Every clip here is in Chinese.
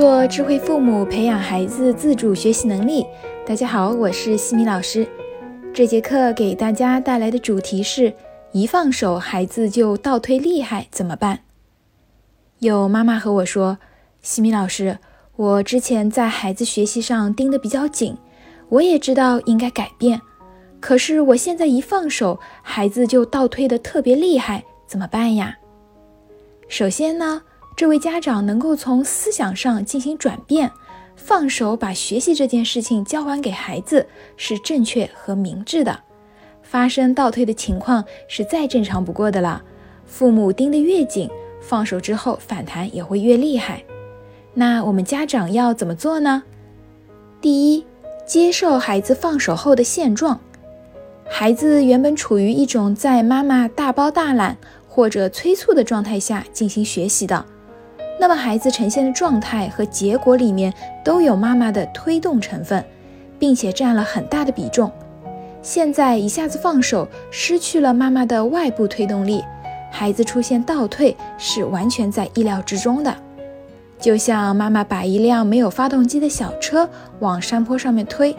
做智慧父母，培养孩子自主学习能力。大家好，我是西米老师。这节课给大家带来的主题是：一放手，孩子就倒退厉害，怎么办？有妈妈和我说：“西米老师，我之前在孩子学习上盯得比较紧，我也知道应该改变，可是我现在一放手，孩子就倒退的特别厉害，怎么办呀？”首先呢。这位家长能够从思想上进行转变，放手把学习这件事情交还给孩子，是正确和明智的。发生倒退的情况是再正常不过的了。父母盯得越紧，放手之后反弹也会越厉害。那我们家长要怎么做呢？第一，接受孩子放手后的现状。孩子原本处于一种在妈妈大包大揽或者催促的状态下进行学习的。那么孩子呈现的状态和结果里面都有妈妈的推动成分，并且占了很大的比重。现在一下子放手，失去了妈妈的外部推动力，孩子出现倒退是完全在意料之中的。就像妈妈把一辆没有发动机的小车往山坡上面推，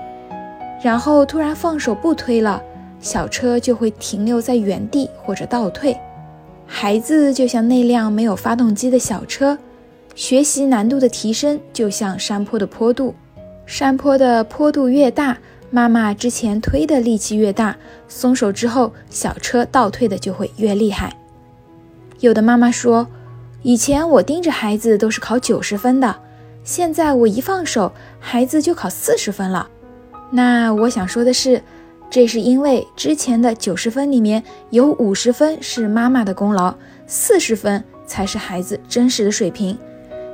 然后突然放手不推了，小车就会停留在原地或者倒退。孩子就像那辆没有发动机的小车。学习难度的提升就像山坡的坡度，山坡的坡度越大，妈妈之前推的力气越大，松手之后，小车倒退的就会越厉害。有的妈妈说，以前我盯着孩子都是考九十分的，现在我一放手，孩子就考四十分了。那我想说的是，这是因为之前的九十分里面有五十分是妈妈的功劳，四十分才是孩子真实的水平。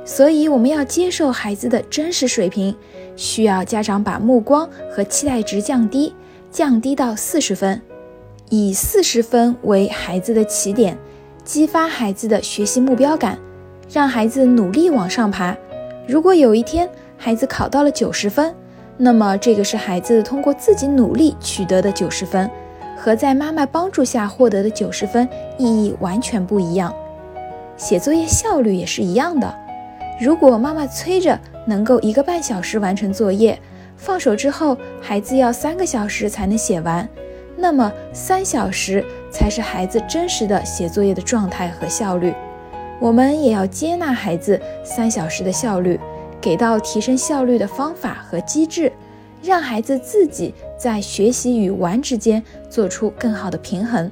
所以我们要接受孩子的真实水平，需要家长把目光和期待值降低，降低到四十分，以四十分为孩子的起点，激发孩子的学习目标感，让孩子努力往上爬。如果有一天孩子考到了九十分，那么这个是孩子通过自己努力取得的九十分，和在妈妈帮助下获得的九十分意义完全不一样。写作业效率也是一样的。如果妈妈催着能够一个半小时完成作业，放手之后孩子要三个小时才能写完，那么三小时才是孩子真实的写作业的状态和效率。我们也要接纳孩子三小时的效率，给到提升效率的方法和机制，让孩子自己在学习与玩之间做出更好的平衡。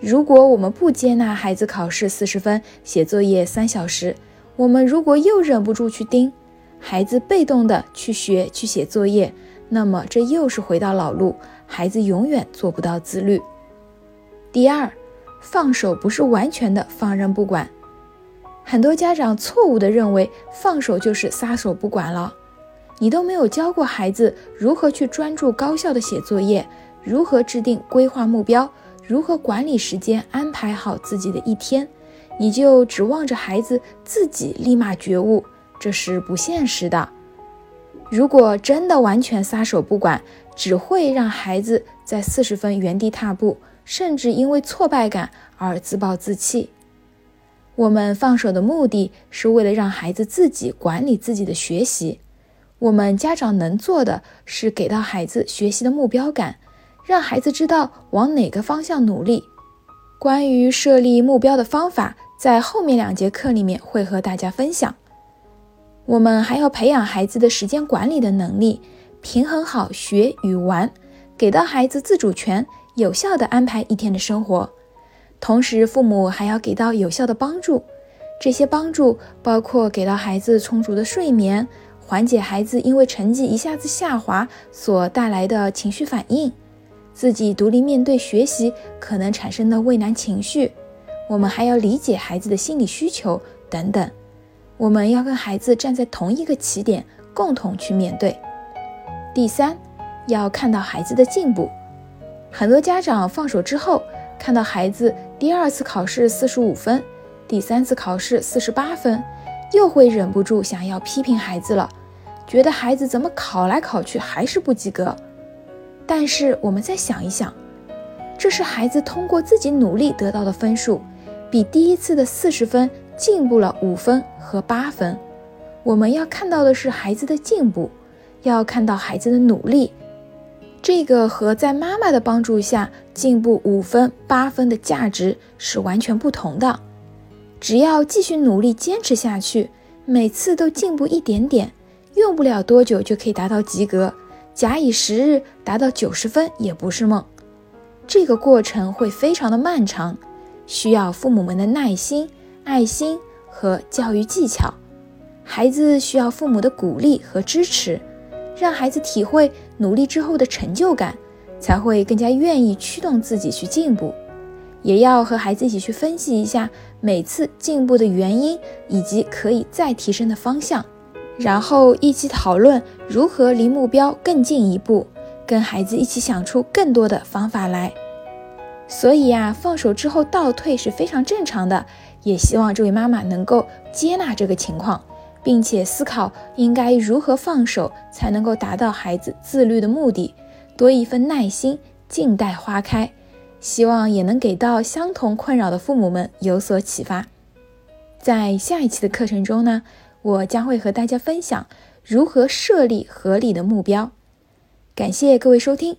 如果我们不接纳孩子考试四十分，写作业三小时，我们如果又忍不住去盯孩子，被动的去学去写作业，那么这又是回到老路，孩子永远做不到自律。第二，放手不是完全的放任不管，很多家长错误的认为放手就是撒手不管了。你都没有教过孩子如何去专注高效的写作业，如何制定规划目标，如何管理时间，安排好自己的一天。你就指望着孩子自己立马觉悟，这是不现实的。如果真的完全撒手不管，只会让孩子在四十分原地踏步，甚至因为挫败感而自暴自弃。我们放手的目的是为了让孩子自己管理自己的学习。我们家长能做的是给到孩子学习的目标感，让孩子知道往哪个方向努力。关于设立目标的方法。在后面两节课里面会和大家分享。我们还要培养孩子的时间管理的能力，平衡好学与玩，给到孩子自主权，有效的安排一天的生活。同时，父母还要给到有效的帮助。这些帮助包括给到孩子充足的睡眠，缓解孩子因为成绩一下子下滑所带来的情绪反应，自己独立面对学习可能产生的畏难情绪。我们还要理解孩子的心理需求等等，我们要跟孩子站在同一个起点，共同去面对。第三，要看到孩子的进步。很多家长放手之后，看到孩子第二次考试四十五分，第三次考试四十八分，又会忍不住想要批评孩子了，觉得孩子怎么考来考去还是不及格。但是我们再想一想，这是孩子通过自己努力得到的分数。比第一次的四十分进步了五分和八分，我们要看到的是孩子的进步，要看到孩子的努力。这个和在妈妈的帮助下进步五分八分的价值是完全不同的。只要继续努力坚持下去，每次都进步一点点，用不了多久就可以达到及格。假以时日，达到九十分也不是梦。这个过程会非常的漫长，需要父母们的耐心、爱心和教育技巧。孩子需要父母的鼓励和支持，让孩子体会努力之后的成就感，才会更加愿意驱动自己去进步。也要和孩子一起去分析一下每次进步的原因以及可以再提升的方向，然后一起讨论如何离目标更进一步，跟孩子一起想出更多的方法来。所以呀，放手之后倒退是非常正常的，也希望这位妈妈能够接纳这个情况。并且思考应该如何放手才能够达到孩子自律的目的，多一份耐心，静待花开。希望也能给到相同困扰的父母们有所启发。在下一期的课程中呢，我将会和大家分享如何设立合理的目标。感谢各位收听。